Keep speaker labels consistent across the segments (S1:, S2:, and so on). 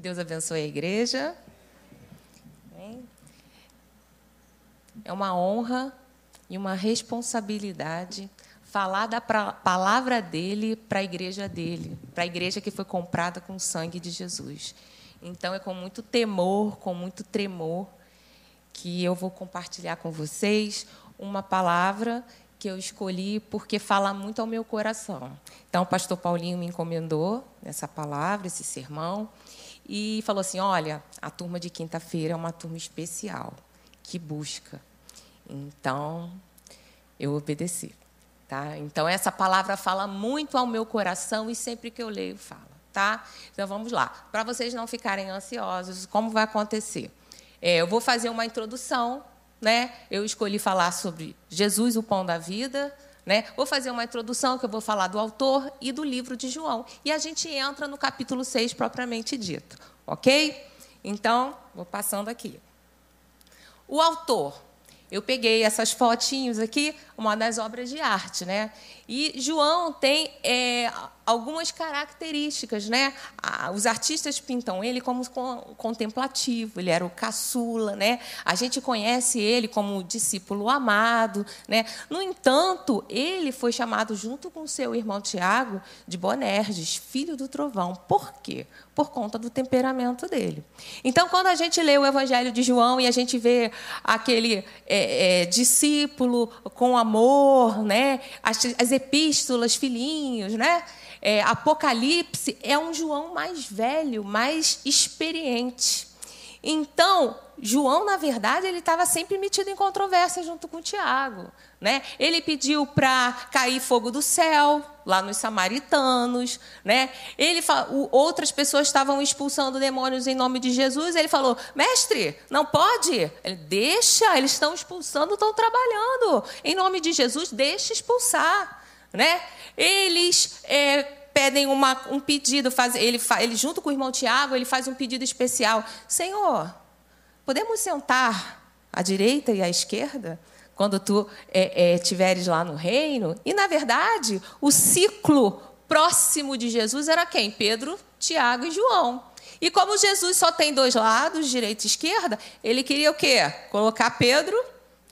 S1: Deus abençoe a igreja. É uma honra e uma responsabilidade falar da palavra dele para a igreja dele, para a igreja que foi comprada com o sangue de Jesus. Então é com muito temor, com muito tremor, que eu vou compartilhar com vocês uma palavra que eu escolhi porque fala muito ao meu coração. Então, o pastor Paulinho me encomendou essa palavra, esse sermão, e falou assim: Olha, a turma de quinta-feira é uma turma especial, que busca. Então, eu obedeci. Tá? Então, essa palavra fala muito ao meu coração e sempre que eu leio, fala. Tá? Então, vamos lá. Para vocês não ficarem ansiosos, como vai acontecer? É, eu vou fazer uma introdução. Né? Eu escolhi falar sobre Jesus, o pão da vida. Né? Vou fazer uma introdução que eu vou falar do autor e do livro de João. E a gente entra no capítulo 6 propriamente dito. Ok? Então, vou passando aqui. O autor eu peguei essas fotinhos aqui, uma das obras de arte, né? E João tem é, algumas características, né? Os artistas pintam ele como contemplativo, ele era o caçula, né? A gente conhece ele como discípulo amado, né? No entanto, ele foi chamado junto com seu irmão Tiago de Bonerges, filho do trovão. Por quê? Por conta do temperamento dele. Então, quando a gente lê o Evangelho de João e a gente vê aquele é, é, discípulo com amor, né? As, as epístolas, filhinhos, né? É, Apocalipse é um João mais velho, mais experiente. Então, João, na verdade, ele estava sempre metido em controvérsia junto com Tiago. Né? Ele pediu para cair fogo do céu, lá nos samaritanos. Né? Ele, outras pessoas estavam expulsando demônios em nome de Jesus. Ele falou: Mestre, não pode? Ele, deixa, eles estão expulsando, estão trabalhando. Em nome de Jesus, deixa expulsar. Né? Eles é, pedem uma, um pedido, faz, ele, ele, junto com o irmão Tiago, ele faz um pedido especial. Senhor, podemos sentar à direita e à esquerda? Quando tu é, é, tiveres lá no reino. E, na verdade, o ciclo próximo de Jesus era quem? Pedro, Tiago e João. E como Jesus só tem dois lados, direita e esquerda, ele queria o quê? Colocar Pedro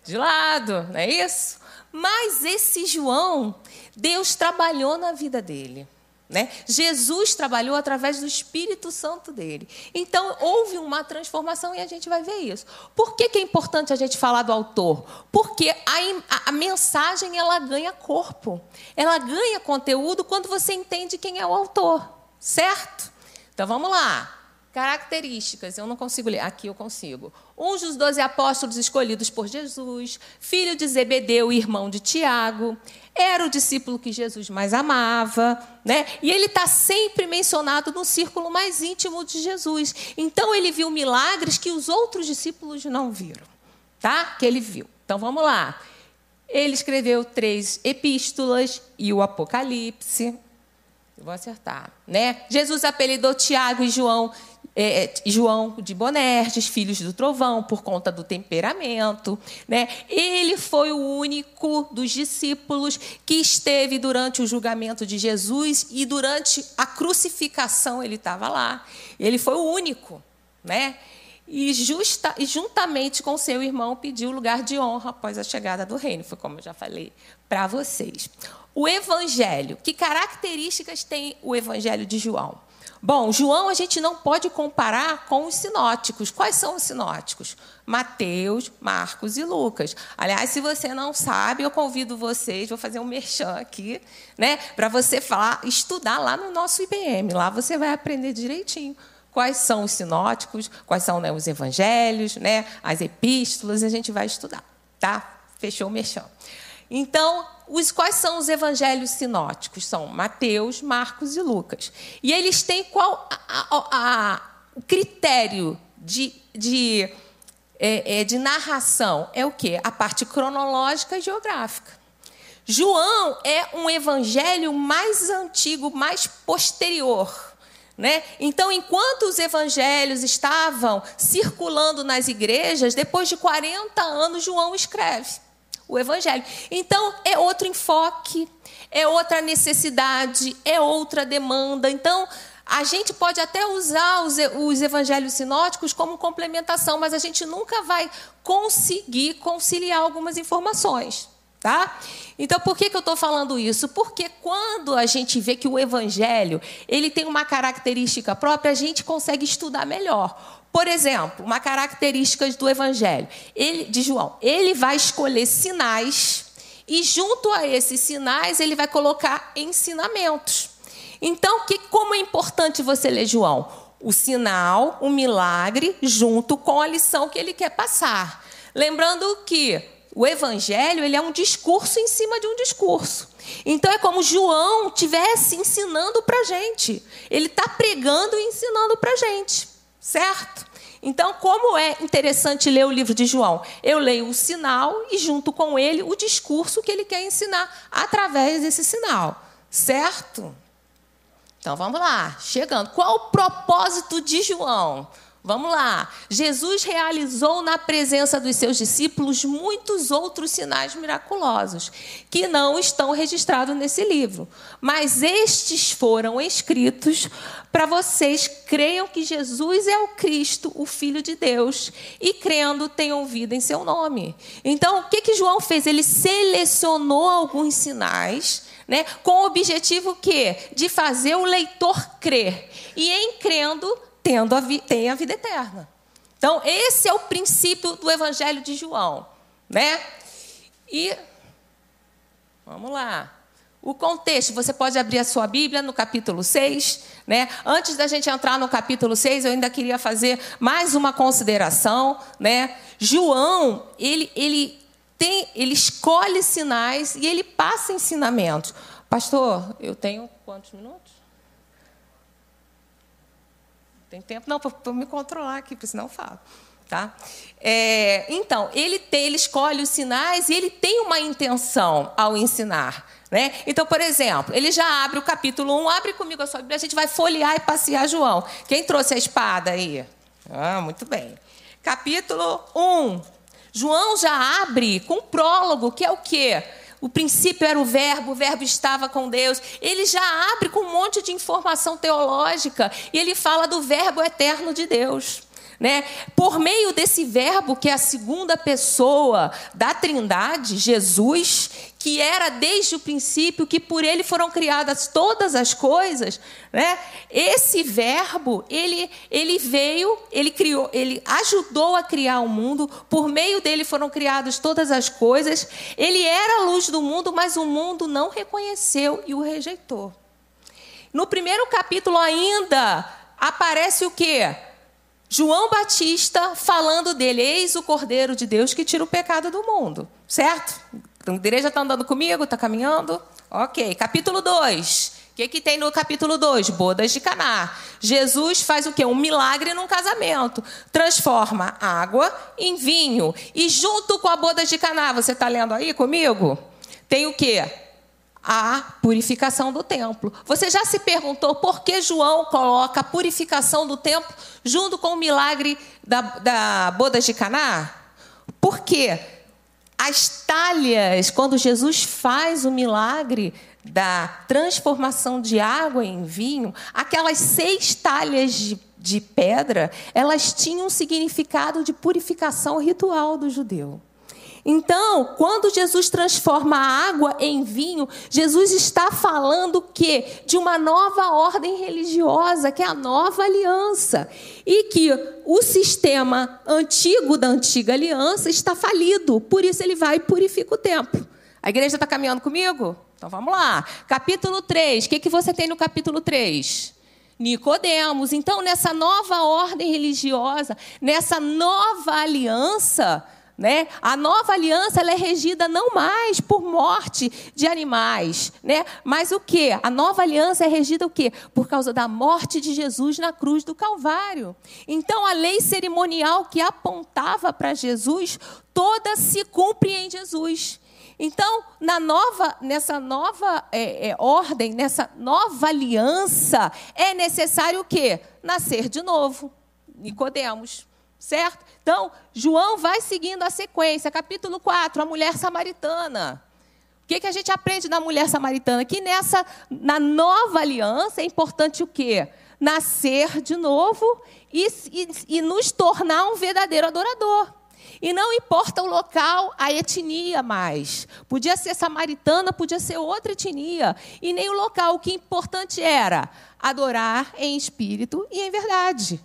S1: de lado, não é isso? Mas esse João, Deus trabalhou na vida dele. Né? Jesus trabalhou através do Espírito Santo dele. Então, houve uma transformação e a gente vai ver isso. Por que, que é importante a gente falar do autor? Porque a, a, mensagem ela ganha corpo, ela ganha conteúdo quando você entende quem é o autor, certo? Então, vamos lá. Características, eu não consigo ler, aqui eu consigo. Um dos doze apóstolos escolhidos por Jesus, filho de Zebedeu, irmão de Tiago, era o discípulo que Jesus mais amava, né? E ele está sempre mencionado no círculo mais íntimo de Jesus. Então ele viu milagres que os outros discípulos não viram, tá? Que ele viu. Então vamos lá. Ele escreveu três epístolas e o Apocalipse. Eu vou acertar, né? Jesus apelidou Tiago e João é, é, João de Bonerges, filhos do trovão, por conta do temperamento. Né? Ele foi o único dos discípulos que esteve durante o julgamento de Jesus e durante a crucificação ele estava lá. Ele foi o único. Né? E, justa, e juntamente com seu irmão pediu lugar de honra após a chegada do reino. Foi como eu já falei para vocês. O evangelho. Que características tem o evangelho de João? Bom, João a gente não pode comparar com os sinóticos. Quais são os sinóticos? Mateus, Marcos e Lucas. Aliás, se você não sabe, eu convido vocês, vou fazer um merchan aqui, né, para você falar, estudar lá no nosso IBM. Lá você vai aprender direitinho quais são os sinóticos, quais são né, os evangelhos, né, as epístolas, a gente vai estudar, tá? Fechou o merchan. Então, os, quais são os evangelhos sinóticos? São Mateus, Marcos e Lucas. E eles têm qual o critério de, de, é, é, de narração? É o quê? A parte cronológica e geográfica. João é um evangelho mais antigo, mais posterior. Né? Então, enquanto os evangelhos estavam circulando nas igrejas, depois de 40 anos, João escreve o Evangelho. Então, é outro enfoque, é outra necessidade, é outra demanda. Então, A gente pode até usar os, os evangelhos sinóticos como complementação, mas a gente nunca vai conseguir conciliar algumas informações. Tá? Então, por que, que eu estou falando isso? Porque quando a gente vê que o Evangelho ele tem uma característica própria, a gente consegue estudar melhor. Por exemplo, uma característica do Evangelho ele, de João, ele vai escolher sinais e junto a esses sinais ele vai colocar ensinamentos. Então, que, como é importante você ler João? O sinal, o milagre, junto com a lição que ele quer passar. Lembrando que o evangelho ele é um discurso em cima de um discurso. Então é como João tivesse ensinando para gente. Ele está pregando e ensinando para gente, certo? Então, como é interessante ler o livro de João? Eu leio o sinal e, junto com ele, o discurso que ele quer ensinar através desse sinal, certo? Então vamos lá, chegando. Qual o propósito de João? Vamos lá. Jesus realizou na presença dos seus discípulos muitos outros sinais miraculosos que não estão registrados nesse livro, mas estes foram escritos para vocês creiam que Jesus é o Cristo, o Filho de Deus, e crendo tenham vida em seu nome. Então, o que que João fez? Ele selecionou alguns sinais né, com o objetivo que de fazer o leitor crer e em crendo tendo a tem a vida eterna. Então, esse é o princípio do Evangelho de João. Né? E vamos lá. O contexto, você pode abrir a sua Bíblia no capítulo 6. Né? Antes da gente entrar no capítulo 6, eu ainda queria fazer mais uma consideração. Né? João, ele, ele, tem, ele escolhe sinais e ele passa ensinamentos. Pastor, eu tenho quantos minutos? Tem tempo? Não, para me controlar aqui, porque senão eu falo. Tá? É, então, ele, tem, ele escolhe os sinais e ele tem uma intenção ao ensinar. Né? Então, por exemplo, ele já abre o capítulo 1, abre comigo a sua Bíblia, a gente vai folhear e passear João. Quem trouxe a espada aí? Ah, muito bem. Capítulo 1. João já abre com um prólogo, que é o quê? O princípio era o verbo, o verbo estava com Deus. Ele já abre com um monte de informação teológica e ele fala do verbo eterno de Deus. Né? Por meio desse verbo, que é a segunda pessoa da Trindade, Jesus, que era desde o princípio, que por ele foram criadas todas as coisas, né? esse verbo, ele, ele veio, ele criou, ele ajudou a criar o mundo, por meio dele foram criadas todas as coisas, ele era a luz do mundo, mas o mundo não reconheceu e o rejeitou. No primeiro capítulo ainda aparece o quê? João Batista falando dele, eis o Cordeiro de Deus que tira o pecado do mundo. Certo? Então, a igreja está andando comigo? Está caminhando? Ok. Capítulo 2. O que, que tem no capítulo 2? Bodas de Caná. Jesus faz o quê? Um milagre num casamento. Transforma água em vinho. E junto com a bodas de Caná, você está lendo aí comigo? Tem o quê? a purificação do templo. Você já se perguntou por que João coloca a purificação do templo junto com o milagre da, da boda de Caná? Por quê? As talhas, quando Jesus faz o milagre da transformação de água em vinho, aquelas seis talhas de, de pedra, elas tinham um significado de purificação ritual do judeu. Então, quando Jesus transforma a água em vinho, Jesus está falando que de uma nova ordem religiosa, que é a nova aliança, e que o sistema antigo da antiga aliança está falido, por isso ele vai e purifica o templo. A igreja está caminhando comigo? Então vamos lá. Capítulo 3. O que, que você tem no capítulo 3? Nicodemos. Então, nessa nova ordem religiosa, nessa nova aliança, né? A nova aliança é regida não mais por morte de animais, né? mas o que? A nova aliança é regida o quê? Por causa da morte de Jesus na cruz do Calvário. Então a lei cerimonial que apontava para Jesus, toda se cumpre em Jesus. Então, na nova, nessa nova é, é, ordem, nessa nova aliança, é necessário o quê? Nascer de novo. Nicodemos. Certo? Então, João vai seguindo a sequência. Capítulo 4, a mulher samaritana. O que, que a gente aprende da mulher samaritana? Que nessa, na nova aliança, é importante o quê?
S2: nascer de novo e, e, e nos tornar um verdadeiro adorador. E não importa o local, a etnia mais. Podia ser samaritana, podia ser outra etnia. E nem o local. O que importante era adorar em espírito e em verdade.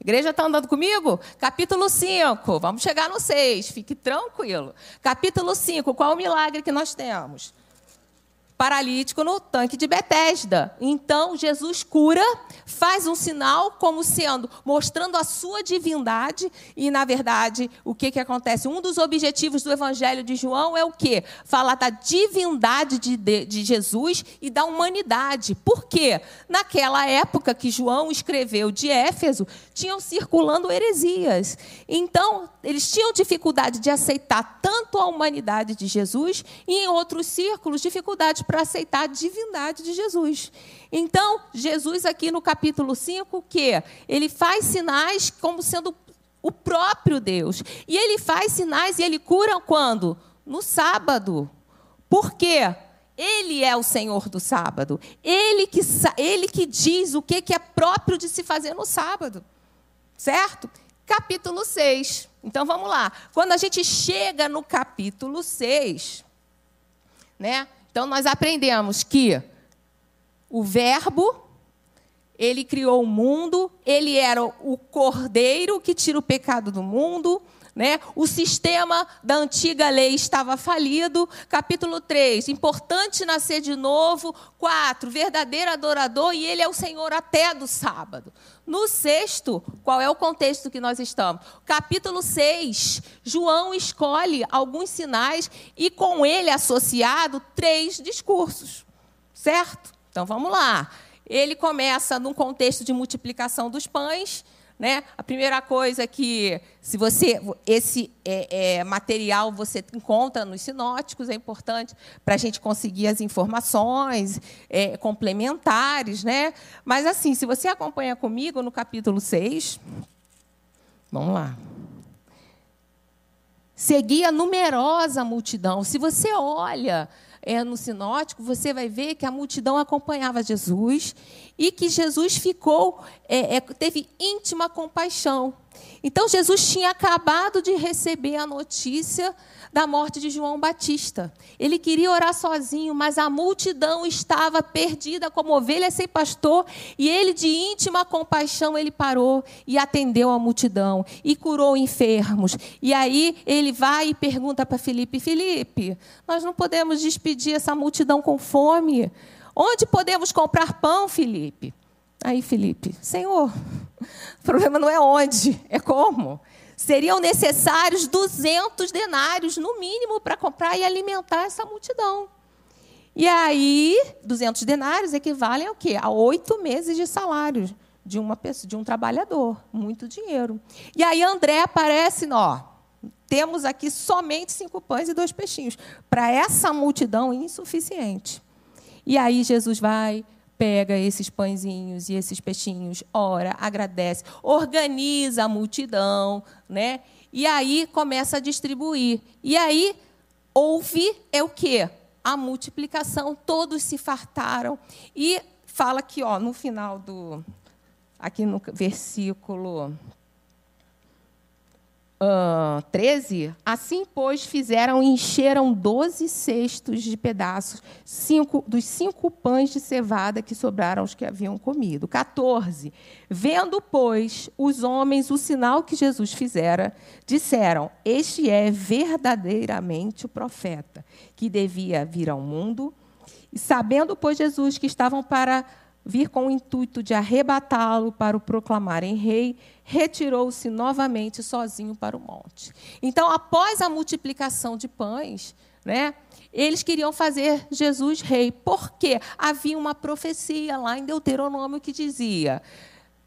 S2: Igreja está andando comigo? Capítulo 5. Vamos chegar no 6. Fique tranquilo. Capítulo 5. Qual o milagre que nós temos? Paralítico no tanque de Betesda. Então Jesus cura, faz um sinal como sendo mostrando a sua divindade e na verdade, o que que acontece? Um dos objetivos do evangelho de João é o quê? Falar da divindade de, de, de Jesus e da humanidade. Por quê? Naquela época que João escreveu de Éfeso, tinham circulando heresias. Então, eles tinham dificuldade de aceitar tanto a humanidade de Jesus e em outros círculos dificuldade para aceitar a divindade de Jesus. Então, Jesus aqui no capítulo 5, que ele faz sinais como sendo o próprio Deus. E ele faz sinais e ele cura quando? No sábado. Por quê? Ele é o Senhor do sábado. Ele que, ele que diz o que é próprio de se fazer no sábado. Certo? Capítulo 6. Então vamos lá. Quando a gente chega no capítulo 6, né? Então nós aprendemos que o verbo ele criou o mundo, ele era o cordeiro que tira o pecado do mundo, né? O sistema da antiga lei estava falido. Capítulo 3, importante nascer de novo. 4, verdadeiro adorador e ele é o Senhor até do sábado. No sexto, qual é o contexto que nós estamos? Capítulo 6, João escolhe alguns sinais e com ele associado três discursos. Certo? Então vamos lá. Ele começa num contexto de multiplicação dos pães né? A primeira coisa que, se você esse é, é, material você encontra nos sinóticos, é importante para a gente conseguir as informações é, complementares. Né? Mas, assim, se você acompanha comigo no capítulo 6, vamos lá. Seguia numerosa multidão. Se você olha é, no sinótico, você vai ver que a multidão acompanhava Jesus e que Jesus ficou, é, é, teve íntima compaixão. Então Jesus tinha acabado de receber a notícia da morte de João Batista. Ele queria orar sozinho, mas a multidão estava perdida como ovelha sem pastor, e ele de íntima compaixão ele parou e atendeu a multidão e curou enfermos. E aí ele vai e pergunta para Felipe: Felipe, nós não podemos despedir essa multidão com fome. Onde podemos comprar pão, Felipe? Aí Felipe, Senhor, o problema não é onde, é como seriam necessários 200 denários, no mínimo, para comprar e alimentar essa multidão. E aí, 200 denários equivalem ao quê? A oito meses de salário de, uma pessoa, de um trabalhador. Muito dinheiro. E aí, André aparece, ó, temos aqui somente cinco pães e dois peixinhos. Para essa multidão, insuficiente. E aí, Jesus vai, pega esses pãezinhos e esses peixinhos, ora, agradece, organiza a multidão, né? E aí começa a distribuir. E aí houve é o quê? A multiplicação, todos se fartaram. E fala aqui, ó, no final do aqui no versículo uh, 13, assim, pois, fizeram e encheram doze cestos de pedaços cinco, dos cinco pães de cevada que sobraram os que haviam comido. 14. Vendo, pois, os homens o sinal que Jesus fizera, disseram: Este é verdadeiramente o profeta que devia vir ao mundo. E sabendo, pois, Jesus que estavam para vir com o intuito de arrebatá-lo para o proclamarem rei, retirou-se novamente sozinho para o monte. Então, após a multiplicação de pães, né, eles queriam fazer Jesus rei. Por quê? Havia uma profecia lá em Deuteronômio que dizia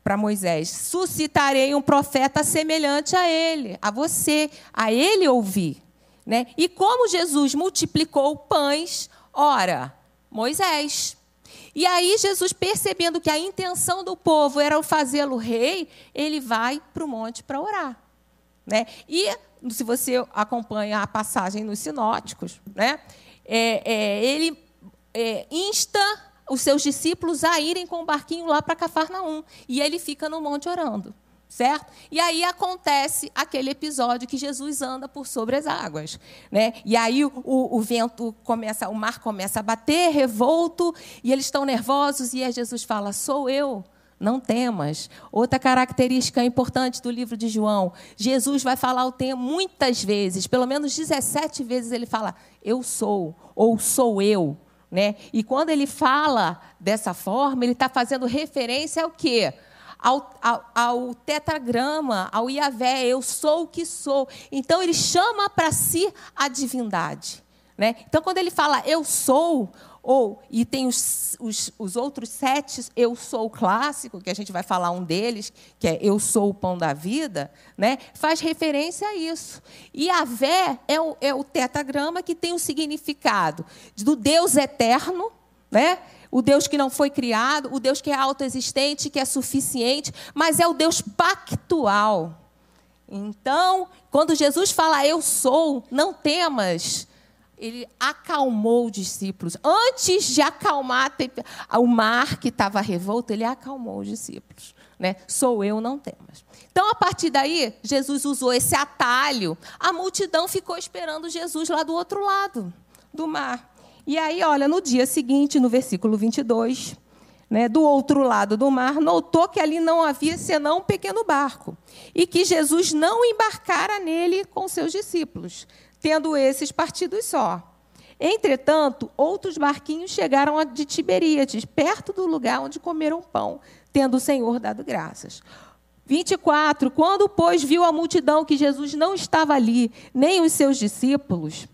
S2: para Moisés: suscitarei um profeta semelhante a ele, a você, a ele ouvir. Né? E como Jesus multiplicou pães, ora, Moisés. E aí, Jesus, percebendo que a intenção do povo era fazê-lo rei, ele vai para o monte para orar. Né? E, se você acompanha a passagem nos sinóticos, né? É, é, ele é, insta os seus discípulos a irem com o barquinho lá para Cafarnaum. E ele fica no monte orando certo? E aí acontece aquele episódio que Jesus anda por sobre as águas, né? E aí o, o, vento começa, o mar começa a bater, revolto, e eles estão nervosos e aí Jesus fala: "Sou eu, não temas". Outra característica importante do livro de João, Jesus vai falar o tema muitas vezes, pelo menos 17 vezes ele fala: "Eu sou" ou "sou eu". Né? E quando ele fala dessa forma, ele está fazendo referência ao quê? Ao, ao, ao tetragrama, ao Iavé, eu sou o que sou. Então, ele chama para si a divindade. Né? Então, quando ele fala eu sou, ou e tem os, os, os, outros sete eu sou clássico, que a gente vai falar um deles, que é eu sou o pão da vida, né? faz referência a isso. E é o, é o tetragrama que tem o significado do Deus eterno, né? O Deus que não foi criado, o Deus que é autoexistente, que é suficiente, mas é o Deus pactual. Então, quando Jesus fala eu sou, não temas, ele acalmou os discípulos. Antes de acalmar o mar que estava revolto, ele acalmou os discípulos. Né? Sou eu, não temas. Então, a partir daí, Jesus usou esse atalho. A multidão ficou esperando Jesus lá do outro lado do mar. E aí, olha, no dia seguinte, no versículo 22, né, do outro lado do mar, notou que ali não havia senão um pequeno barco e que Jesus não embarcara nele com seus discípulos, tendo esses partidos só. Entretanto, outros barquinhos chegaram de Tiberíades, perto do lugar onde comeram pão, tendo o Senhor dado graças. 24. Quando, pois, viu a multidão que Jesus não estava ali, nem os seus discípulos,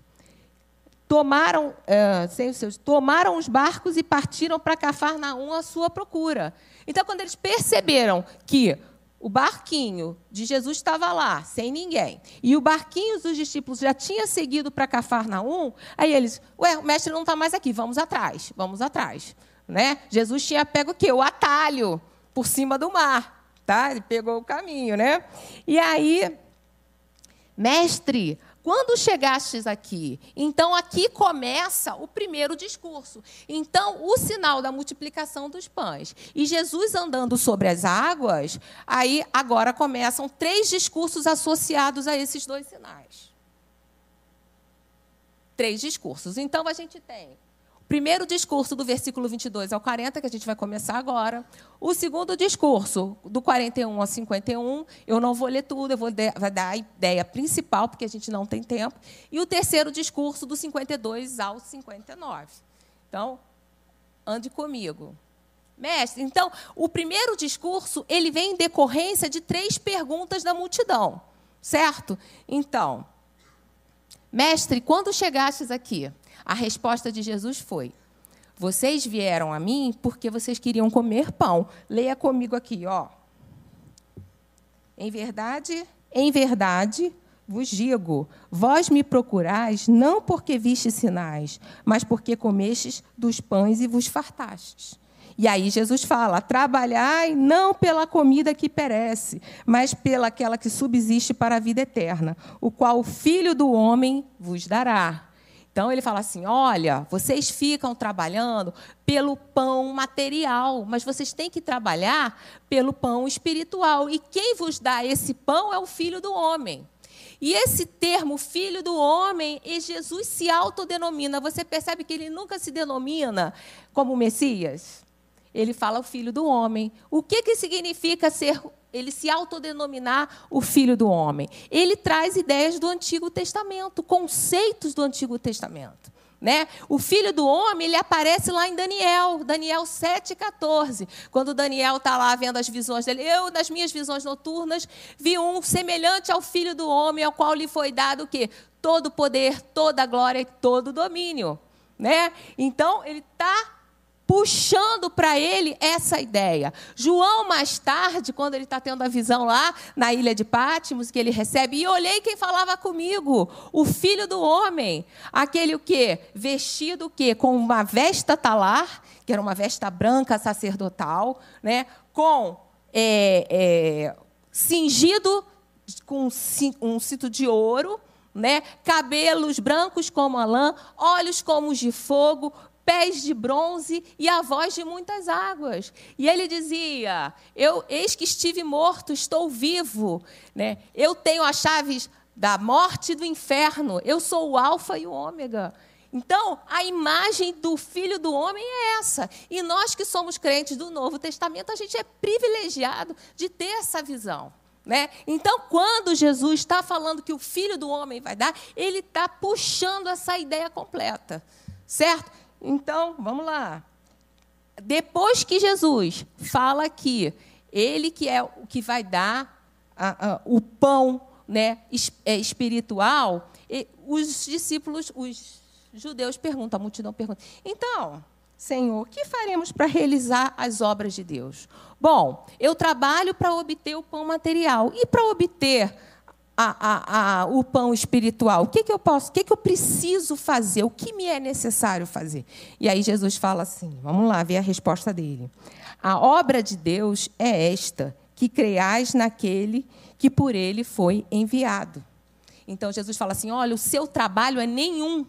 S2: tomaram, uh, sem os seus, tomaram os barcos e partiram para Cafarnaum à sua procura. Então, quando eles perceberam que o barquinho de Jesus estava lá, sem ninguém, e o barquinho dos discípulos já tinha seguido para Cafarnaum, aí eles, ué, o mestre não está mais aqui, vamos atrás, vamos atrás. Né? Jesus tinha pego o quê? O atalho por cima do mar. Tá? Ele pegou o caminho, né? E aí, mestre, quando chegastes aqui, então aqui começa o primeiro discurso. Então, o sinal da multiplicação dos pães. E Jesus andando sobre as águas, aí agora começam três discursos associados a esses dois sinais. Três discursos. Então, a gente tem primeiro discurso do versículo 22 ao 40, que a gente vai começar agora. O segundo discurso, do 41 ao 51, eu não vou ler tudo, eu vou dar a ideia principal, porque a gente não tem tempo. E o terceiro discurso, do 52 ao 59. Então, ande comigo. Mestre, então, o primeiro discurso, ele vem em decorrência de três perguntas da multidão, certo? Então, mestre, quando chegastes aqui? A resposta de Jesus foi: Vocês vieram a mim porque vocês queriam comer pão. Leia comigo aqui, ó. Em verdade, em verdade, vos digo: vós me procurais não porque vistes sinais, mas porque comestes dos pães e vos fartastes. E aí Jesus fala: trabalhai não pela comida que perece, mas pela aquela que subsiste para a vida eterna, o qual o Filho do homem vos dará. Então ele fala assim: olha, vocês ficam trabalhando pelo pão material, mas vocês têm que trabalhar pelo pão espiritual. E quem vos dá esse pão é o Filho do Homem. E esse termo, filho do homem, e Jesus se autodenomina. Você percebe que ele nunca se denomina como Messias? Ele fala o filho do homem. O que, que significa ser ele se autodenominar o filho do homem. Ele traz ideias do Antigo Testamento, conceitos do Antigo Testamento. Né? O filho do homem ele aparece lá em Daniel, Daniel 7,14. Quando Daniel está lá vendo as visões dele, eu, nas minhas visões noturnas, vi um semelhante ao filho do homem, ao qual lhe foi dado o quê? Todo poder, toda glória e todo domínio. Né? Então, ele está puxando para ele essa ideia. João, mais tarde, quando ele está tendo a visão lá na ilha de Pátimos, que ele recebe, e olhei quem falava comigo, o filho do homem, aquele o quê? Vestido o quê? Com uma vesta talar, que era uma vesta branca sacerdotal, né? com é, é, cingido com um cinto de ouro, né? cabelos brancos como a lã, olhos como os de fogo, pés de bronze e a voz de muitas águas. E ele dizia: Eu eis que estive morto, estou vivo, né? Eu tenho as chaves da morte e do inferno. Eu sou o alfa e o ômega. Então, a imagem do filho do homem é essa. E nós que somos crentes do Novo Testamento, a gente é privilegiado de ter essa visão. Né? Então, quando Jesus está falando que o filho do homem vai dar, ele está puxando essa ideia completa. Certo? Então, vamos lá. Depois que Jesus fala que ele que é o que vai dar a, a, o pão né, é, espiritual, os discípulos, os judeus perguntam, a multidão pergunta: então, Senhor, que faremos para realizar as obras de Deus? Bom, eu trabalho para obter o pão material e para obter a, a, a, o pão espiritual. O que, que eu posso, o que, que eu preciso fazer? O que me é necessário fazer? E aí Jesus fala assim: vamos lá ver a resposta dele. A obra de Deus é esta: que creiais naquele que por ele foi enviado. Então Jesus fala assim: olha, o seu trabalho é nenhum.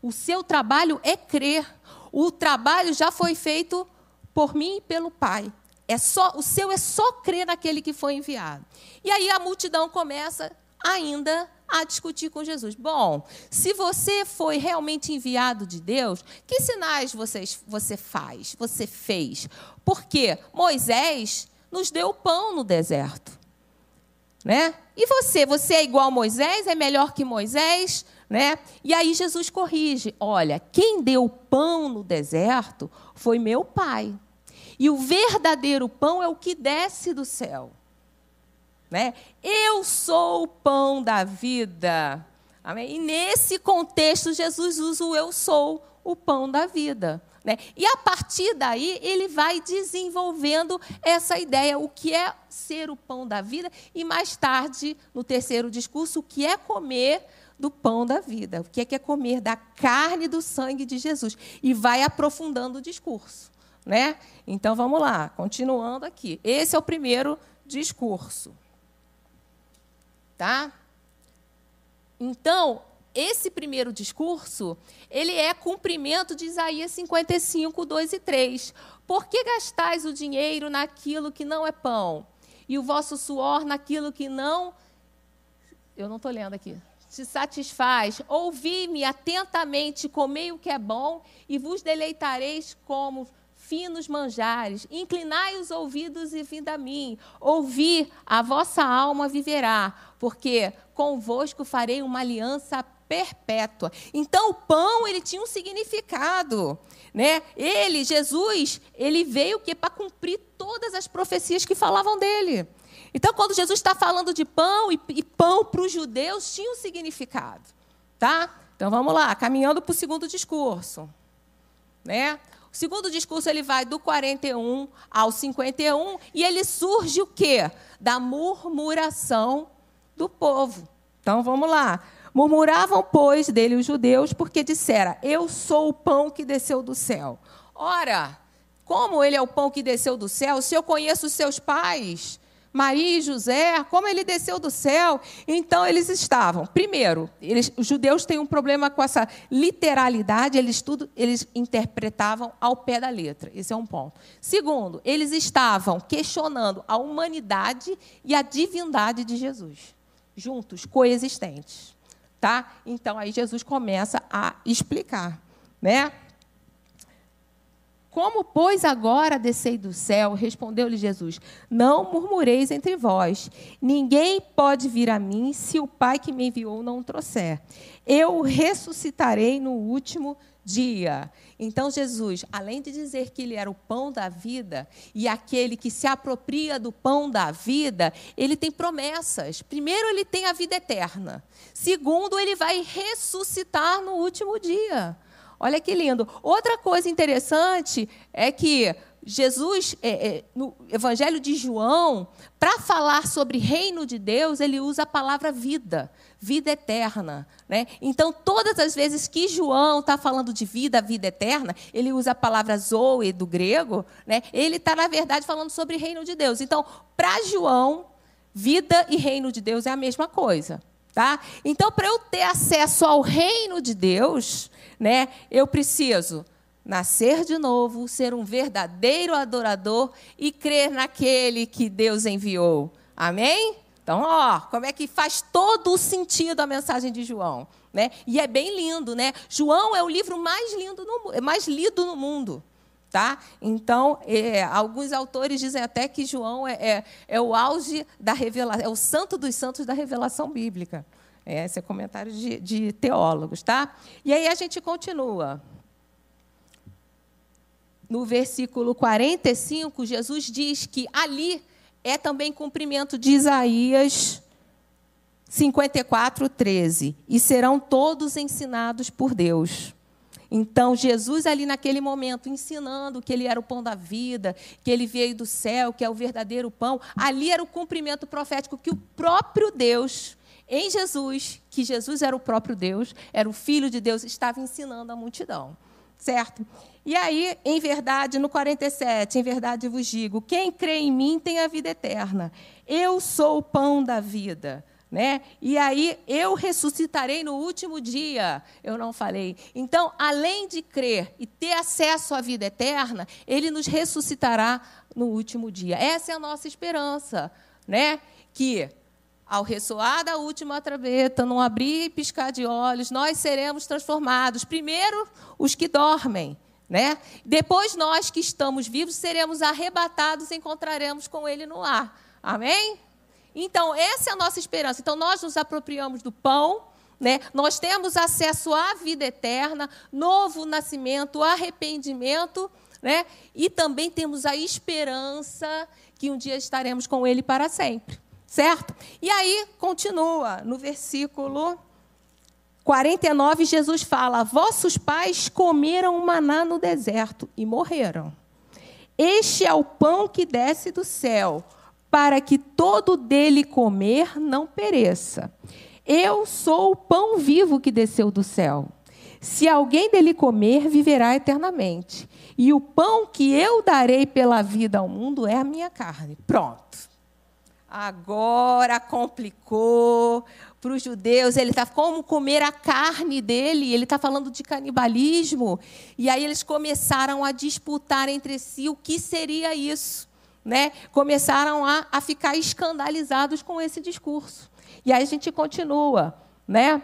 S2: O seu trabalho é crer. O trabalho já foi feito por mim e pelo Pai. É só o seu é só crer naquele que foi enviado. E aí a multidão começa ainda a discutir com Jesus. Bom, se você foi realmente enviado de Deus, que sinais você, você faz, você fez? Porque Moisés nos deu pão no deserto. Né? E você, você é igual a Moisés? É melhor que Moisés? Né? E aí Jesus corrige: olha, quem deu pão no deserto foi meu pai. E o verdadeiro pão é o que desce do céu. Né? Eu sou o pão da vida. Amém? E nesse contexto, Jesus usa o eu sou o pão da vida. Né? E a partir daí, ele vai desenvolvendo essa ideia, o que é ser o pão da vida, e mais tarde, no terceiro discurso, o que é comer do pão da vida, o que é, que é comer da carne e do sangue de Jesus. E vai aprofundando o discurso. Né? Então vamos lá, continuando aqui. Esse é o primeiro discurso. Tá? Então, esse primeiro discurso, ele é cumprimento de Isaías 55, 2 e 3. Por que gastais o dinheiro naquilo que não é pão? E o vosso suor naquilo que não. Eu não estou lendo aqui. Te satisfaz. Ouvi-me atentamente, comei o que é bom, e vos deleitareis como finos manjares. Inclinai os ouvidos e vinde a mim. Ouvi, a vossa alma viverá, porque convosco farei uma aliança perpétua. Então o pão ele tinha um significado, né? Ele, Jesus, ele veio que para cumprir todas as profecias que falavam dele. Então quando Jesus está falando de pão e, e pão para os judeus tinha um significado, tá? Então vamos lá, caminhando para o segundo discurso, né? Segundo discurso ele vai do 41 ao 51 e ele surge o quê? Da murmuração do povo. Então vamos lá. Murmuravam, pois, dele os judeus, porque dissera: Eu sou o pão que desceu do céu. Ora, como ele é o pão que desceu do céu, se eu conheço os seus pais, Maria e José, como ele desceu do céu. Então eles estavam. Primeiro, eles, os judeus têm um problema com essa literalidade, eles tudo eles interpretavam ao pé da letra. Esse é um ponto. Segundo, eles estavam questionando a humanidade e a divindade de Jesus, juntos, coexistentes, tá? Então aí Jesus começa a explicar, né? Como, pois, agora descei do céu? Respondeu-lhe Jesus: Não murmureis entre vós. Ninguém pode vir a mim se o Pai que me enviou não o trouxer. Eu ressuscitarei no último dia. Então, Jesus, além de dizer que ele era o pão da vida e aquele que se apropria do pão da vida, ele tem promessas. Primeiro, ele tem a vida eterna. Segundo, ele vai ressuscitar no último dia. Olha que lindo. Outra coisa interessante é que Jesus, é, é, no Evangelho de João, para falar sobre reino de Deus, ele usa a palavra vida, vida eterna. Né? Então, todas as vezes que João está falando de vida, vida eterna, ele usa a palavra zoe do grego, né? ele está, na verdade, falando sobre reino de Deus. Então, para João, vida e reino de Deus é a mesma coisa. Tá? Então, para eu ter acesso ao reino de Deus, né, eu preciso nascer de novo, ser um verdadeiro adorador e crer naquele que Deus enviou. Amém? Então, ó, como é que faz todo o sentido a mensagem de João, né? E é bem lindo, né? João é o livro mais lindo, no, mais lido no mundo. Tá? Então, é, alguns autores dizem até que João é, é, é, o auge da revelação, é o santo dos santos da revelação bíblica. É, esse é comentário de, de teólogos. Tá? E aí a gente continua. No versículo 45, Jesus diz que ali é também cumprimento de Isaías 54, 13. E serão todos ensinados por Deus. Então, Jesus, ali naquele momento, ensinando que ele era o pão da vida, que ele veio do céu, que é o verdadeiro pão, ali era o cumprimento profético que o próprio Deus, em Jesus, que Jesus era o próprio Deus, era o Filho de Deus, estava ensinando a multidão. Certo? E aí, em verdade, no 47, em verdade vos digo: quem crê em mim tem a vida eterna. Eu sou o pão da vida. Né? E aí eu ressuscitarei no último dia. Eu não falei. Então, além de crer e ter acesso à vida eterna, ele nos ressuscitará no último dia. Essa é a nossa esperança, né? Que ao ressoar da última trombeta, não abrir e piscar de olhos, nós seremos transformados. Primeiro, os que dormem, né? Depois nós que estamos vivos seremos arrebatados e encontraremos com ele no ar. Amém? Então, essa é a nossa esperança. Então, nós nos apropriamos do pão, né? nós temos acesso à vida eterna, novo nascimento, arrependimento, né? e também temos a esperança que um dia estaremos com Ele para sempre. Certo? E aí, continua no versículo 49, Jesus fala: Vossos pais comeram maná no deserto e morreram. Este é o pão que desce do céu para que todo dele comer não pereça. Eu sou o pão vivo que desceu do céu. Se alguém dele comer, viverá eternamente. E o pão que eu darei pela vida ao mundo é a minha carne. Pronto. Agora complicou para os judeus. Ele está como comer a carne dele. Ele está falando de canibalismo. E aí eles começaram a disputar entre si o que seria isso né, começaram a, a ficar escandalizados com esse discurso. E aí a gente continua, né?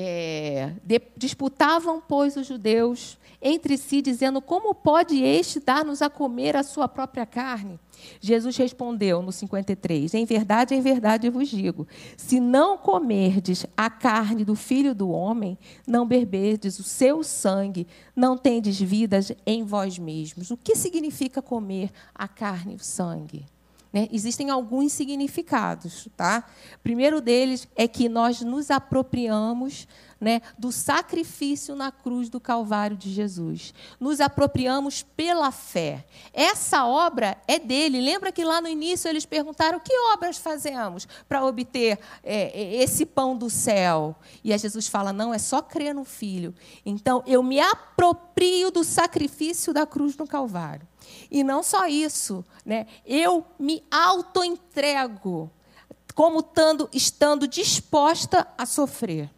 S2: É, de, disputavam, pois, os judeus entre si, dizendo: Como pode este dar-nos a comer a sua própria carne? Jesus respondeu no 53: Em verdade, em verdade vos digo: se não comerdes a carne do filho do homem, não beberdes o seu sangue, não tendes vidas em vós mesmos. O que significa comer a carne e o sangue? Né? Existem alguns significados. Tá? primeiro deles é que nós nos apropriamos né, do sacrifício na cruz do Calvário de Jesus. Nos apropriamos pela fé. Essa obra é dele. Lembra que lá no início eles perguntaram: que obras fazemos para obter é, é, esse pão do céu? E aí Jesus fala: não, é só crer no Filho. Então eu me aproprio do sacrifício da cruz no Calvário. E não só isso, né? eu me auto-entrego, como estando, estando disposta a sofrer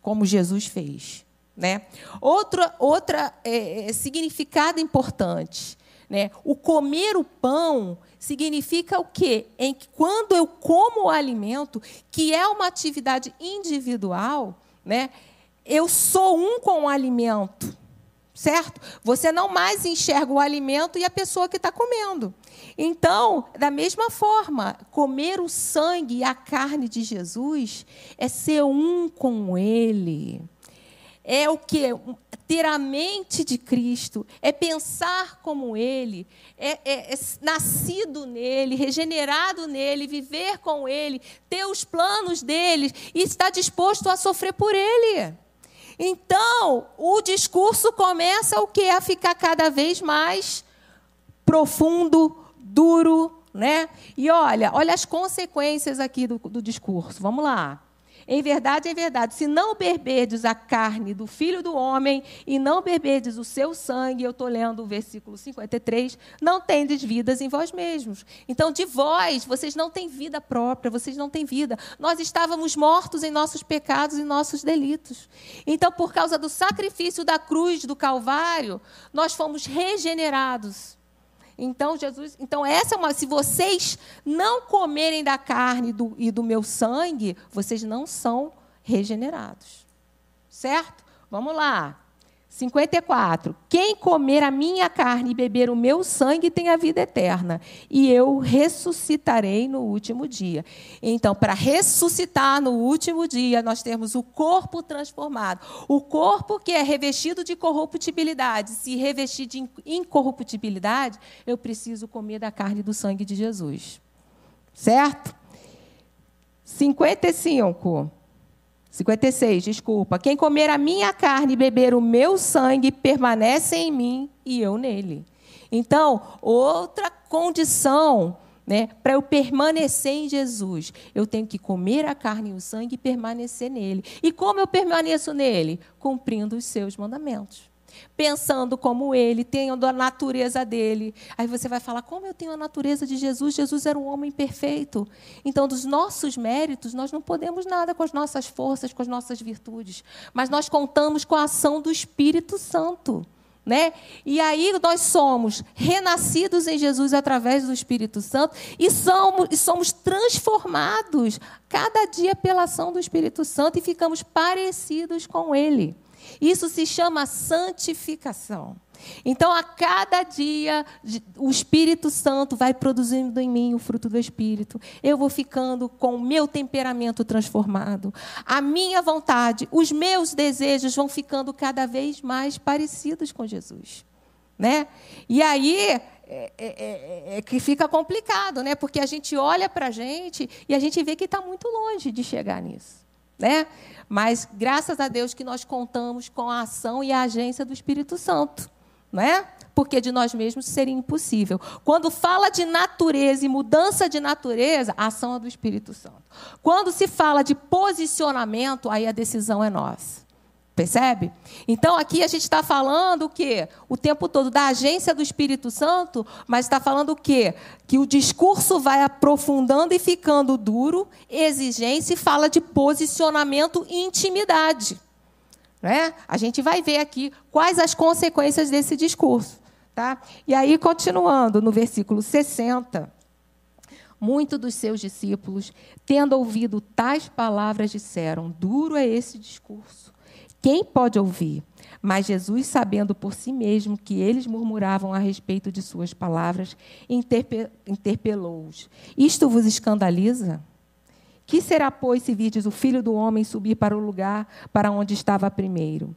S2: como Jesus fez. Né? Outra, outra é, é, significado importante. Né? O comer o pão significa o quê? Em que quando eu como o alimento, que é uma atividade individual, né? eu sou um com o alimento certo? Você não mais enxerga o alimento e a pessoa que está comendo. Então, da mesma forma, comer o sangue e a carne de Jesus é ser um com Ele. É o que? Ter a mente de Cristo, é pensar como Ele, é, é, é nascido nele, regenerado nele, viver com Ele, ter os planos dele e estar disposto a sofrer por Ele. Então, o discurso começa o que a ficar cada vez mais profundo, duro, né? E olha, olha as consequências aqui do, do discurso. Vamos lá. Em verdade, em verdade, se não beberdes a carne do filho do homem e não beberdes o seu sangue, eu estou lendo o versículo 53, não tendes vidas em vós mesmos. Então, de vós, vocês não têm vida própria, vocês não têm vida. Nós estávamos mortos em nossos pecados e nossos delitos. Então, por causa do sacrifício da cruz do Calvário, nós fomos regenerados. Então, Jesus, então essa é uma, se vocês não comerem da carne do, e do meu sangue, vocês não são regenerados. Certo? Vamos lá. 54. Quem comer a minha carne e beber o meu sangue tem a vida eterna, e eu ressuscitarei no último dia. Então, para ressuscitar no último dia, nós temos o corpo transformado. O corpo que é revestido de corruptibilidade, se revestir de incorruptibilidade, eu preciso comer da carne e do sangue de Jesus. Certo? 55. 56, desculpa. Quem comer a minha carne e beber o meu sangue permanece em mim e eu nele. Então, outra condição né, para eu permanecer em Jesus, eu tenho que comer a carne e o sangue e permanecer nele. E como eu permaneço nele? Cumprindo os seus mandamentos pensando como ele, tendo a natureza dele. Aí você vai falar: como eu tenho a natureza de Jesus? Jesus era um homem perfeito. Então, dos nossos méritos, nós não podemos nada com as nossas forças, com as nossas virtudes, mas nós contamos com a ação do Espírito Santo. Né? E aí nós somos renascidos em Jesus através do Espírito Santo e somos, e somos transformados cada dia pela ação do Espírito Santo e ficamos parecidos com Ele. Isso se chama santificação. Então, a cada dia, o Espírito Santo vai produzindo em mim o fruto do Espírito. Eu vou ficando com o meu temperamento transformado. A minha vontade, os meus desejos vão ficando cada vez mais parecidos com Jesus. Né? E aí é, é, é, é que fica complicado, né? porque a gente olha para a gente e a gente vê que está muito longe de chegar nisso. Né? Mas graças a Deus que nós contamos com a ação e a agência do Espírito Santo, não é? Porque de nós mesmos seria impossível. Quando fala de natureza e mudança de natureza, a ação é do Espírito Santo. Quando se fala de posicionamento, aí a decisão é nossa. Percebe? Então aqui a gente está falando o quê? O tempo todo da agência do Espírito Santo, mas está falando o quê? Que o discurso vai aprofundando e ficando duro, exigência e fala de posicionamento e intimidade. Né? A gente vai ver aqui quais as consequências desse discurso. Tá? E aí, continuando no versículo 60. Muitos dos seus discípulos, tendo ouvido tais palavras, disseram: Duro é esse discurso. Quem pode ouvir? Mas Jesus, sabendo por si mesmo que eles murmuravam a respeito de suas palavras, interpelou-os: Isto vos escandaliza? Que será, pois, se virdes o filho do homem subir para o lugar para onde estava primeiro?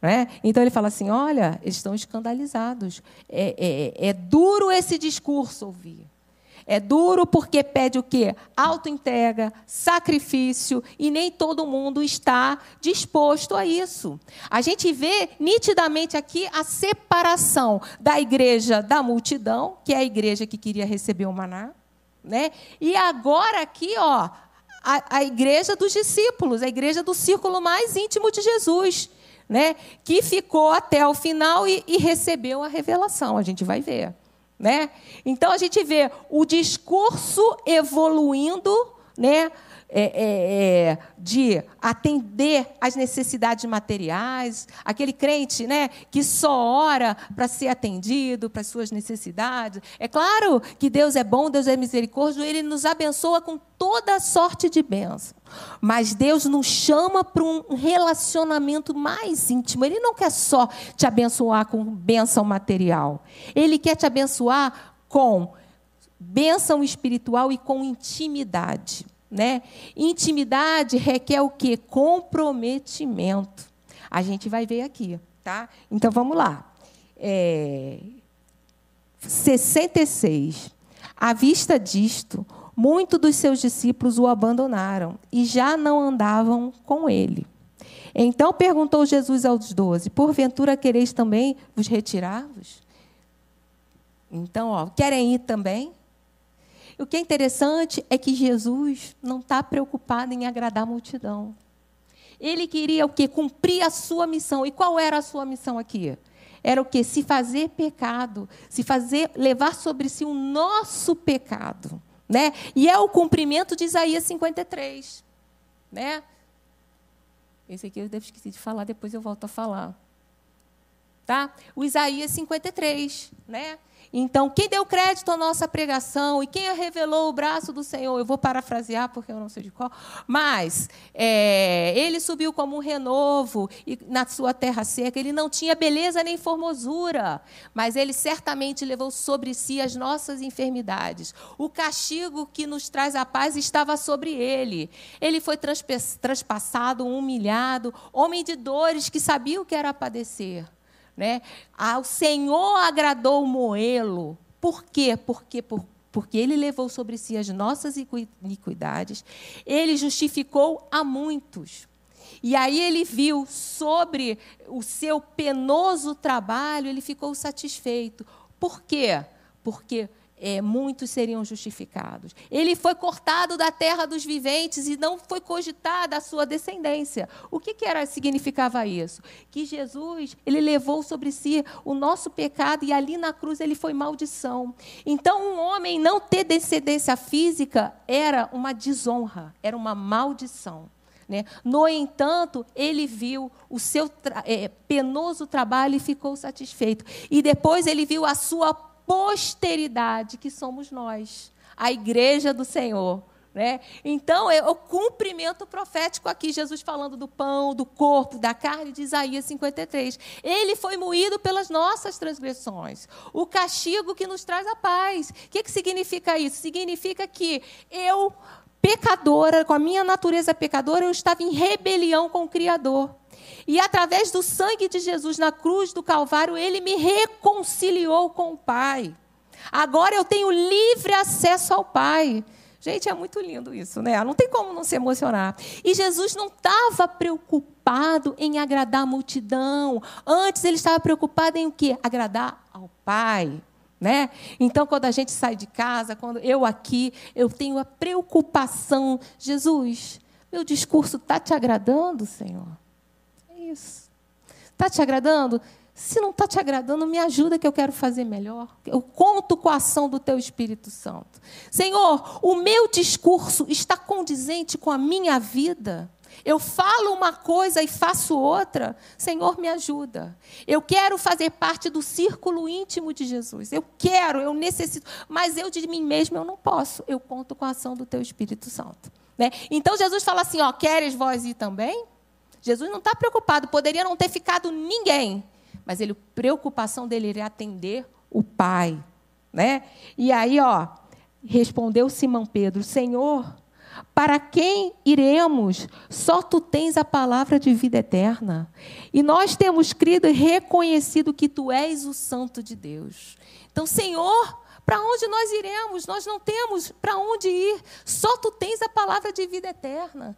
S2: É? Então ele fala assim: olha, eles estão escandalizados. É, é, é duro esse discurso ouvir. É duro porque pede o quê? Autoentrega, sacrifício, e nem todo mundo está disposto a isso. A gente vê nitidamente aqui a separação da igreja da multidão, que é a igreja que queria receber o maná, né? E agora aqui, ó, a, a igreja dos discípulos, a igreja do círculo mais íntimo de Jesus. Né, que ficou até o final e, e recebeu a revelação. A gente vai ver. Né? Então a gente vê o discurso evoluindo, né? É, é, é, de atender às necessidades materiais, aquele crente né, que só ora para ser atendido, para as suas necessidades. É claro que Deus é bom, Deus é misericórdia, Ele nos abençoa com toda sorte de bênção. Mas Deus nos chama para um relacionamento mais íntimo. Ele não quer só te abençoar com bênção material. Ele quer te abençoar com bênção espiritual e com intimidade. Né? Intimidade requer o quê? Comprometimento. A gente vai ver aqui. Tá? Então vamos lá. É... 66. À vista disto, muitos dos seus discípulos o abandonaram e já não andavam com ele. Então perguntou Jesus aos doze: Porventura quereis também vos retirar-vos? Então, ó, querem ir também? E o que é interessante é que Jesus não está preocupado em agradar a multidão. Ele queria o quê? Cumprir a sua missão. E qual era a sua missão aqui? Era o quê? Se fazer pecado, se fazer levar sobre si o nosso pecado, né? E é o cumprimento de Isaías 53, né? Esse aqui eu devo esquecer de falar, depois eu volto a falar. Tá? O Isaías 53, né? Então, quem deu crédito à nossa pregação e quem revelou o braço do Senhor, eu vou parafrasear porque eu não sei de qual, mas é, ele subiu como um renovo e na sua terra seca. Ele não tinha beleza nem formosura, mas ele certamente levou sobre si as nossas enfermidades. O castigo que nos traz a paz estava sobre ele. Ele foi transpassado, humilhado, homem de dores que sabia o que era padecer. Né? Senhor agradou moê-lo. Por quê? Porque, por, porque ele levou sobre si as nossas iniquidades, ele justificou a muitos. E aí ele viu sobre o seu penoso trabalho, ele ficou satisfeito. Por quê? Porque é, muitos seriam justificados. Ele foi cortado da terra dos viventes e não foi cogitada a sua descendência. O que, que era significava isso? Que Jesus ele levou sobre si o nosso pecado e ali na cruz ele foi maldição. Então um homem não ter descendência física era uma desonra, era uma maldição. Né? No entanto, ele viu o seu tra é, penoso trabalho e ficou satisfeito. E depois ele viu a sua posteridade, que somos nós, a igreja do Senhor. Né? Então, é o cumprimento profético aqui, Jesus falando do pão, do corpo, da carne, de Isaías 53. Ele foi moído pelas nossas transgressões. O castigo que nos traz a paz. O que, que significa isso? Significa que eu, pecadora, com a minha natureza pecadora, eu estava em rebelião com o Criador. E através do sangue de Jesus na cruz do Calvário, ele me reconciliou com o Pai. Agora eu tenho livre acesso ao Pai. Gente, é muito lindo isso, né? Não tem como não se emocionar. E Jesus não estava preocupado em agradar a multidão. Antes ele estava preocupado em o quê? Agradar ao Pai. Né? Então, quando a gente sai de casa, quando eu aqui, eu tenho a preocupação, Jesus, meu discurso está te agradando, Senhor? isso. Está te agradando? Se não está te agradando, me ajuda que eu quero fazer melhor. Eu conto com a ação do teu Espírito Santo. Senhor, o meu discurso está condizente com a minha vida. Eu falo uma coisa e faço outra. Senhor, me ajuda. Eu quero fazer parte do círculo íntimo de Jesus. Eu quero, eu necessito. Mas eu de mim mesmo eu não posso. Eu conto com a ação do teu Espírito Santo. Né? Então Jesus fala assim: ó, queres vós ir também? Jesus não está preocupado, poderia não ter ficado ninguém, mas ele, a preocupação dele era atender o Pai. Né? E aí, ó, respondeu Simão Pedro: Senhor, para quem iremos? Só tu tens a palavra de vida eterna. E nós temos crido e reconhecido que tu és o Santo de Deus. Então, Senhor, para onde nós iremos? Nós não temos para onde ir. Só tu tens a palavra de vida eterna.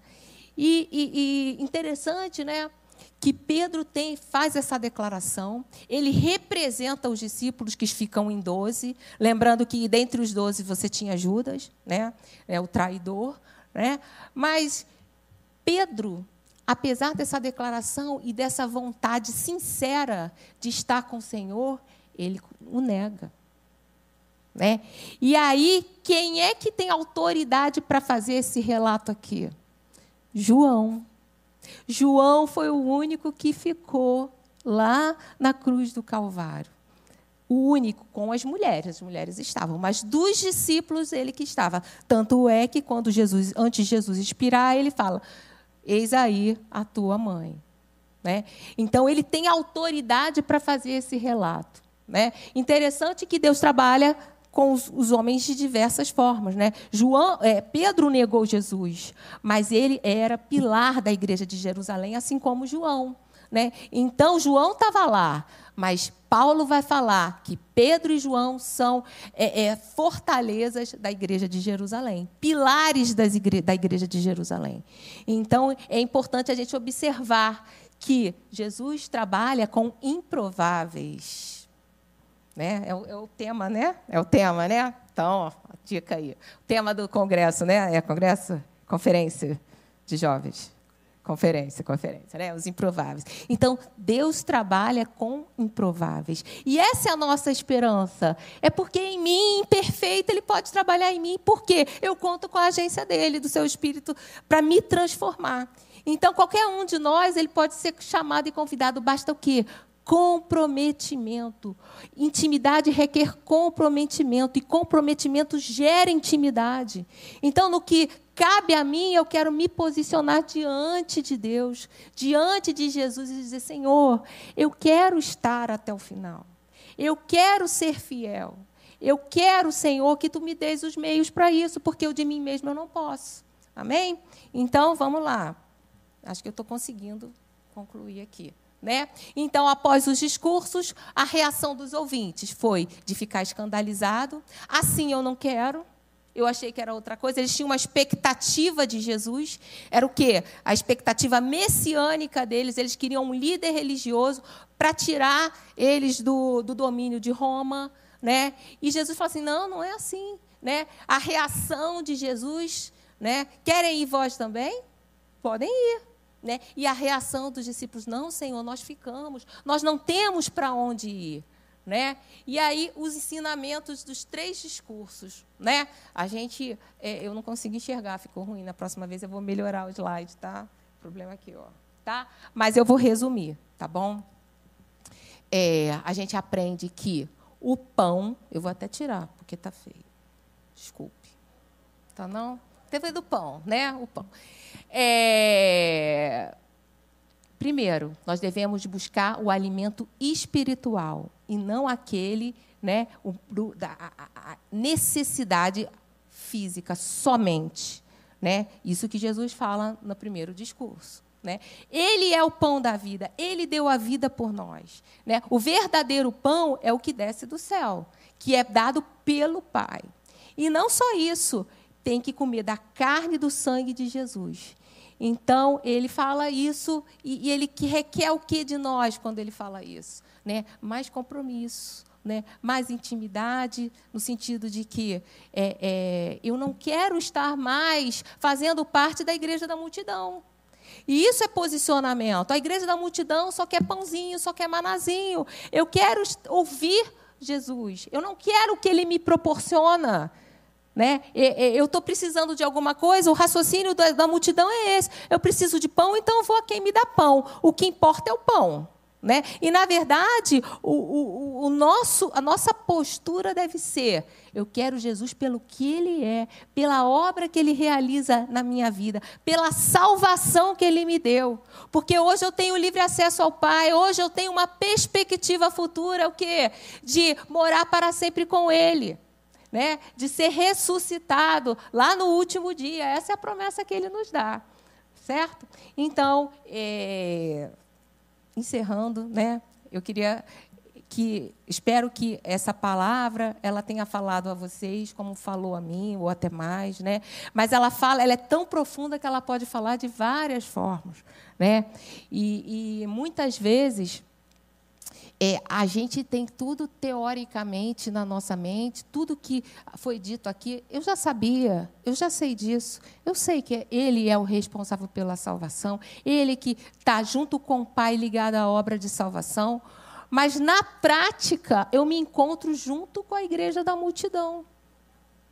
S2: E, e, e interessante, né? Que Pedro tem, faz essa declaração, ele representa os discípulos que ficam em doze, lembrando que dentre os doze você tinha Judas, né, é o traidor, né, mas Pedro, apesar dessa declaração e dessa vontade sincera de estar com o Senhor, ele o nega. Né? E aí, quem é que tem autoridade para fazer esse relato aqui? João. João foi o único que ficou lá na cruz do Calvário. O único com as mulheres, as mulheres estavam, mas dos discípulos ele que estava. Tanto é que quando Jesus, antes de Jesus expirar, ele fala: Eis aí a tua mãe. Né? Então ele tem autoridade para fazer esse relato. Né? Interessante que Deus trabalha com os, os, homens de diversas formas. Né? João, é, Pedro negou Jesus, mas ele era pilar da igreja de Jerusalém, assim como João. Né? Então, João estava lá, mas Paulo vai falar que Pedro e João são é, é, fortalezas da igreja de Jerusalém, pilares igre da igreja de Jerusalém. Então, é importante a gente observar que Jesus trabalha com improváveis. Né? É, o, é o tema, né? É o tema, né? Então, ó, dica aí. O tema do congresso, né? É congresso? Conferência de jovens. Conferência, conferência, né? Os improváveis. Então, Deus trabalha com improváveis. E essa é a nossa esperança. É porque em mim, imperfeito, Ele pode trabalhar em mim. Por quê? Eu conto com a agência dele, do seu Espírito, para me transformar. Então, qualquer um de nós, ele pode ser chamado e convidado. Basta o quê? Comprometimento. Intimidade requer comprometimento e comprometimento gera intimidade. Então, no que cabe a mim, eu quero me posicionar diante de Deus, diante de Jesus e dizer: Senhor, eu quero estar até o final. Eu quero ser fiel. Eu quero, Senhor, que tu me dês os meios para isso, porque eu de mim mesmo eu não posso. Amém? Então, vamos lá. Acho que eu estou conseguindo concluir aqui. Né? Então, após os discursos, a reação dos ouvintes foi de ficar escandalizado. Assim eu não quero. Eu achei que era outra coisa. Eles tinham uma expectativa de Jesus. Era o quê? A expectativa messiânica deles. Eles queriam um líder religioso para tirar eles do, do domínio de Roma. Né? E Jesus falou assim: não, não é assim. Né? A reação de Jesus, né? querem ir vós também? Podem ir. Né? E a reação dos discípulos: não, Senhor, nós ficamos, nós não temos para onde ir. Né? E aí os ensinamentos dos três discursos, né? A gente, é, eu não consegui enxergar, ficou ruim. Na próxima vez eu vou melhorar o slide, tá? Problema aqui, ó, tá? Mas eu vou resumir, tá bom? É, a gente aprende que o pão, eu vou até tirar porque tá feio. Desculpe, tá não? Teve do pão, né? O pão. É... Primeiro, nós devemos buscar o alimento espiritual e não aquele, né, o, do, da a, a necessidade física somente, né? Isso que Jesus fala no primeiro discurso. Né? Ele é o pão da vida, ele deu a vida por nós. Né? O verdadeiro pão é o que desce do céu, que é dado pelo Pai. E não só isso, tem que comer da carne e do sangue de Jesus. Então, ele fala isso e, e ele que requer o que de nós quando ele fala isso? Né? Mais compromisso, né? mais intimidade, no sentido de que é, é, eu não quero estar mais fazendo parte da igreja da multidão. E isso é posicionamento. A igreja da multidão só quer pãozinho, só quer manazinho. Eu quero ouvir Jesus. Eu não quero o que ele me proporciona. Né? Eu estou precisando de alguma coisa, o raciocínio da, multidão é esse. Eu preciso de pão, então vou a quem me dá pão. O que importa é o pão. Né? E, na verdade, o, o, o nosso, a nossa postura deve ser: eu quero Jesus pelo que Ele é, pela obra que Ele realiza na minha vida, pela salvação que Ele me deu. Porque hoje eu tenho livre acesso ao Pai, hoje eu tenho uma perspectiva futura, o quê? De morar para sempre com Ele né, de ser ressuscitado lá no último dia. Essa é a promessa que ele nos dá, certo? Então, é, encerrando, né, eu queria que espero que essa palavra ela tenha falado a vocês como falou a mim ou até mais, né? Mas ela fala, ela é tão profunda que ela pode falar de várias formas, né? E, e muitas vezes é, a gente tem tudo teoricamente na nossa mente, tudo que foi dito aqui, eu já sabia, eu já sei disso. Eu sei que Ele é o responsável pela salvação, Ele que está junto com o Pai ligado à obra de salvação. Mas na prática, eu me encontro junto com a igreja da multidão.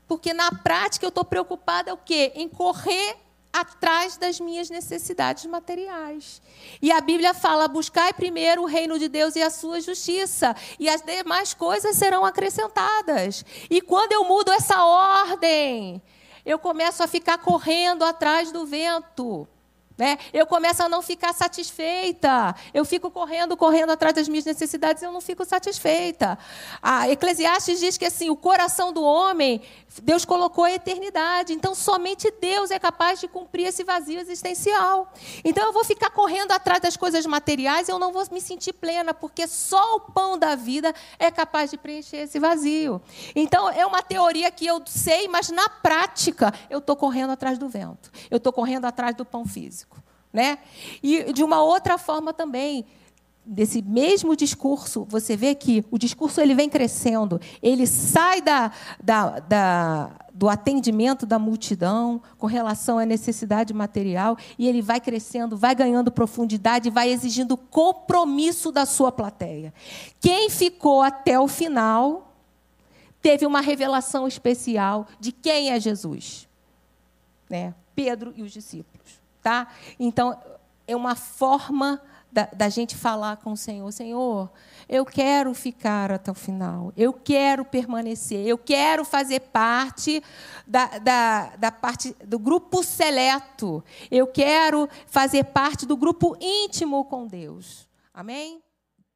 S2: Porque na prática eu estou preocupada é o quê? Em correr atrás das minhas necessidades materiais. E a Bíblia fala: buscai primeiro o reino de Deus e a sua justiça, e as demais coisas serão acrescentadas. E quando eu mudo essa ordem, eu começo a ficar correndo atrás do vento. Né? Eu começo a não ficar satisfeita. Eu fico correndo, correndo atrás das minhas necessidades eu não fico satisfeita. A Eclesiastes diz que assim, o coração do homem, Deus colocou a eternidade. Então, somente Deus é capaz de cumprir esse vazio existencial. Então, eu vou ficar correndo atrás das coisas materiais e eu não vou me sentir plena, porque só o pão da vida é capaz de preencher esse vazio. Então, é uma teoria que eu sei, mas na prática, eu estou correndo atrás do vento. Eu estou correndo atrás do pão físico né? E de uma outra forma também, desse mesmo discurso, você vê que o discurso ele vem crescendo, ele sai da, da, da, do atendimento da multidão com relação à necessidade material e ele vai crescendo, vai ganhando profundidade, vai exigindo compromisso da sua plateia. Quem ficou até o final teve uma revelação especial de quem é Jesus, né? Pedro e os discípulos, tá? Então é uma forma da, da, gente falar com o Senhor: Senhor, eu quero ficar até o final, eu quero permanecer, eu quero fazer parte da, da, da parte do grupo seleto, eu quero fazer parte do grupo íntimo com Deus. Amém?